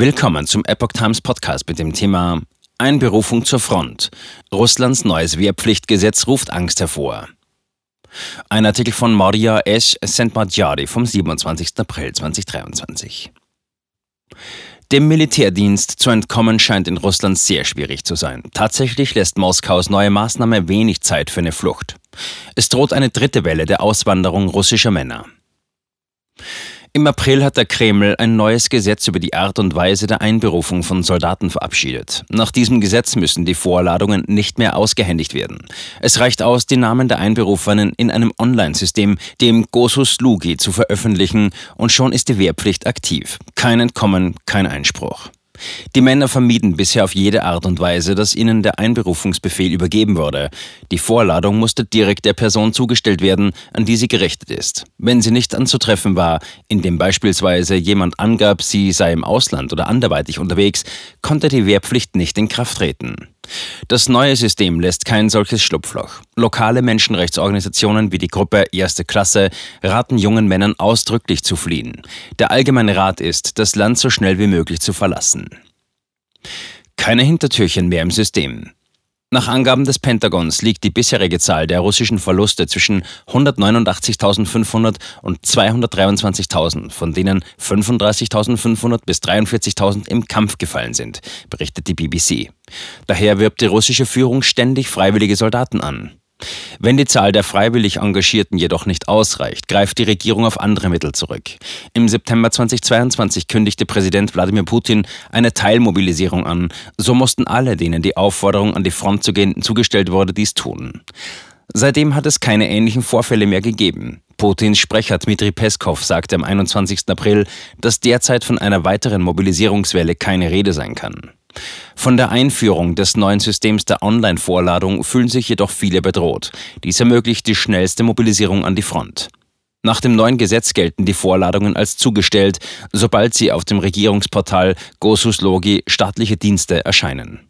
Willkommen zum Epoch Times Podcast mit dem Thema Einberufung zur Front. Russlands neues Wehrpflichtgesetz ruft Angst hervor. Ein Artikel von Maria S. Sentmadjari vom 27. April 2023. Dem Militärdienst zu entkommen scheint in Russland sehr schwierig zu sein. Tatsächlich lässt Moskaus neue Maßnahme wenig Zeit für eine Flucht. Es droht eine dritte Welle der Auswanderung russischer Männer. Im April hat der Kreml ein neues Gesetz über die Art und Weise der Einberufung von Soldaten verabschiedet. Nach diesem Gesetz müssen die Vorladungen nicht mehr ausgehändigt werden. Es reicht aus, die Namen der Einberufenen in einem Online-System, dem Gosus Lugi, zu veröffentlichen und schon ist die Wehrpflicht aktiv. Kein Entkommen, kein Einspruch. Die Männer vermieden bisher auf jede Art und Weise, dass ihnen der Einberufungsbefehl übergeben wurde. Die Vorladung musste direkt der Person zugestellt werden, an die sie gerichtet ist. Wenn sie nicht anzutreffen war, indem beispielsweise jemand angab, sie sei im Ausland oder anderweitig unterwegs, konnte die Wehrpflicht nicht in Kraft treten. Das neue System lässt kein solches Schlupfloch. Lokale Menschenrechtsorganisationen wie die Gruppe Erste Klasse raten jungen Männern ausdrücklich zu fliehen. Der allgemeine Rat ist, das Land so schnell wie möglich zu verlassen. Keine Hintertürchen mehr im System. Nach Angaben des Pentagons liegt die bisherige Zahl der russischen Verluste zwischen 189.500 und 223.000, von denen 35.500 bis 43.000 im Kampf gefallen sind, berichtet die BBC. Daher wirbt die russische Führung ständig freiwillige Soldaten an. Wenn die Zahl der freiwillig Engagierten jedoch nicht ausreicht, greift die Regierung auf andere Mittel zurück. Im September 2022 kündigte Präsident Wladimir Putin eine Teilmobilisierung an. So mussten alle, denen die Aufforderung an die Front zu gehen zugestellt wurde, dies tun. Seitdem hat es keine ähnlichen Vorfälle mehr gegeben. Putins Sprecher Dmitri Peskov sagte am 21. April, dass derzeit von einer weiteren Mobilisierungswelle keine Rede sein kann. Von der Einführung des neuen Systems der Online-Vorladung fühlen sich jedoch viele bedroht. Dies ermöglicht die schnellste Mobilisierung an die Front. Nach dem neuen Gesetz gelten die Vorladungen als zugestellt, sobald sie auf dem Regierungsportal Gosus Logi staatliche Dienste erscheinen.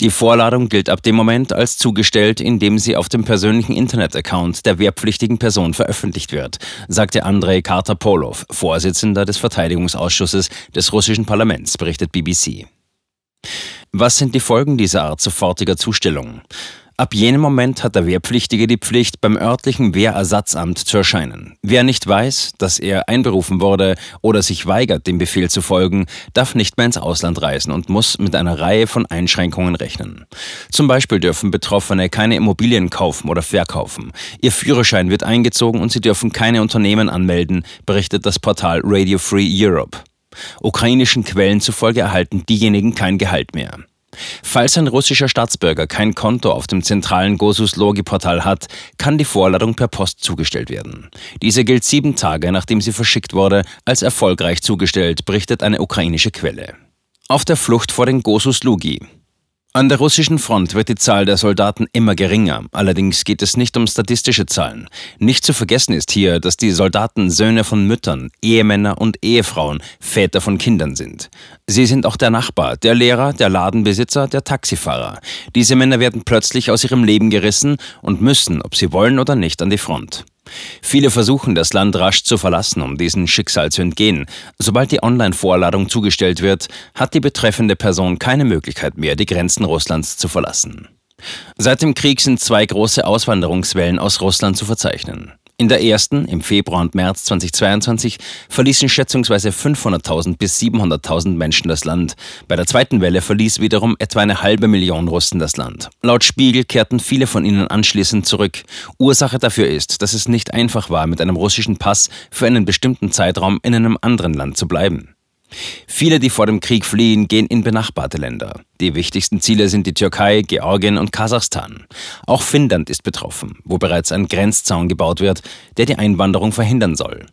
Die Vorladung gilt ab dem Moment als zugestellt, in dem sie auf dem persönlichen Internet-Account der wehrpflichtigen Person veröffentlicht wird, sagte Andrei Kartapolov, Vorsitzender des Verteidigungsausschusses des russischen Parlaments, berichtet BBC. Was sind die Folgen dieser Art sofortiger Zustellung? Ab jenem Moment hat der Wehrpflichtige die Pflicht, beim örtlichen Wehrersatzamt zu erscheinen. Wer nicht weiß, dass er einberufen wurde oder sich weigert, dem Befehl zu folgen, darf nicht mehr ins Ausland reisen und muss mit einer Reihe von Einschränkungen rechnen. Zum Beispiel dürfen Betroffene keine Immobilien kaufen oder verkaufen. Ihr Führerschein wird eingezogen und sie dürfen keine Unternehmen anmelden, berichtet das Portal Radio Free Europe. Ukrainischen Quellen zufolge erhalten diejenigen kein Gehalt mehr. Falls ein russischer Staatsbürger kein Konto auf dem zentralen Gosus-Logi-Portal hat, kann die Vorladung per Post zugestellt werden. Diese gilt sieben Tage, nachdem sie verschickt wurde, als erfolgreich zugestellt, berichtet eine ukrainische Quelle. Auf der Flucht vor den Gosus-Lugi. An der russischen Front wird die Zahl der Soldaten immer geringer. Allerdings geht es nicht um statistische Zahlen. Nicht zu vergessen ist hier, dass die Soldaten Söhne von Müttern, Ehemänner und Ehefrauen, Väter von Kindern sind. Sie sind auch der Nachbar, der Lehrer, der Ladenbesitzer, der Taxifahrer. Diese Männer werden plötzlich aus ihrem Leben gerissen und müssen, ob sie wollen oder nicht, an die Front. Viele versuchen, das Land rasch zu verlassen, um diesem Schicksal zu entgehen. Sobald die Online-Vorladung zugestellt wird, hat die betreffende Person keine Möglichkeit mehr, die Grenzen Russlands zu verlassen. Seit dem Krieg sind zwei große Auswanderungswellen aus Russland zu verzeichnen. In der ersten, im Februar und März 2022, verließen schätzungsweise 500.000 bis 700.000 Menschen das Land. Bei der zweiten Welle verließ wiederum etwa eine halbe Million Russen das Land. Laut Spiegel kehrten viele von ihnen anschließend zurück. Ursache dafür ist, dass es nicht einfach war, mit einem russischen Pass für einen bestimmten Zeitraum in einem anderen Land zu bleiben. Viele, die vor dem Krieg fliehen, gehen in benachbarte Länder. Die wichtigsten Ziele sind die Türkei, Georgien und Kasachstan. Auch Finnland ist betroffen, wo bereits ein Grenzzaun gebaut wird, der die Einwanderung verhindern soll.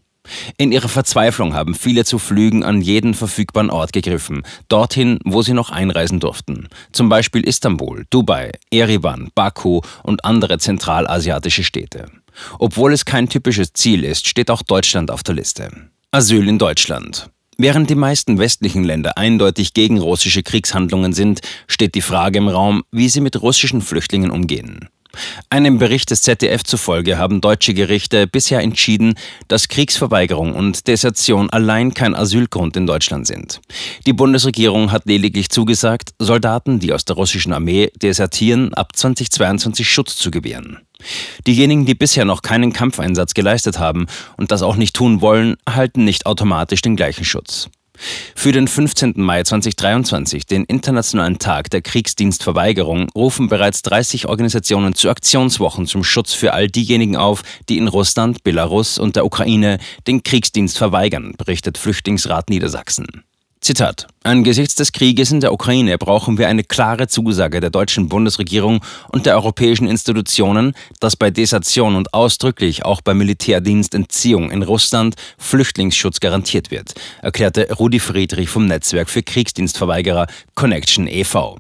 In ihrer Verzweiflung haben viele zu Flügen an jeden verfügbaren Ort gegriffen, dorthin, wo sie noch einreisen durften. Zum Beispiel Istanbul, Dubai, Erivan, Baku und andere zentralasiatische Städte. Obwohl es kein typisches Ziel ist, steht auch Deutschland auf der Liste. Asyl in Deutschland. Während die meisten westlichen Länder eindeutig gegen russische Kriegshandlungen sind, steht die Frage im Raum, wie sie mit russischen Flüchtlingen umgehen. Einem Bericht des ZDF zufolge haben deutsche Gerichte bisher entschieden, dass Kriegsverweigerung und Desertion allein kein Asylgrund in Deutschland sind. Die Bundesregierung hat lediglich zugesagt, Soldaten, die aus der russischen Armee desertieren, ab 2022 Schutz zu gewähren. Diejenigen, die bisher noch keinen Kampfeinsatz geleistet haben und das auch nicht tun wollen, erhalten nicht automatisch den gleichen Schutz. Für den 15. Mai 2023, den Internationalen Tag der Kriegsdienstverweigerung, rufen bereits 30 Organisationen zu Aktionswochen zum Schutz für all diejenigen auf, die in Russland, Belarus und der Ukraine den Kriegsdienst verweigern, berichtet Flüchtlingsrat Niedersachsen. Zitat. Angesichts des Krieges in der Ukraine brauchen wir eine klare Zusage der deutschen Bundesregierung und der europäischen Institutionen, dass bei Desertion und ausdrücklich auch bei Militärdienstentziehung in Russland Flüchtlingsschutz garantiert wird, erklärte Rudi Friedrich vom Netzwerk für Kriegsdienstverweigerer Connection e.V.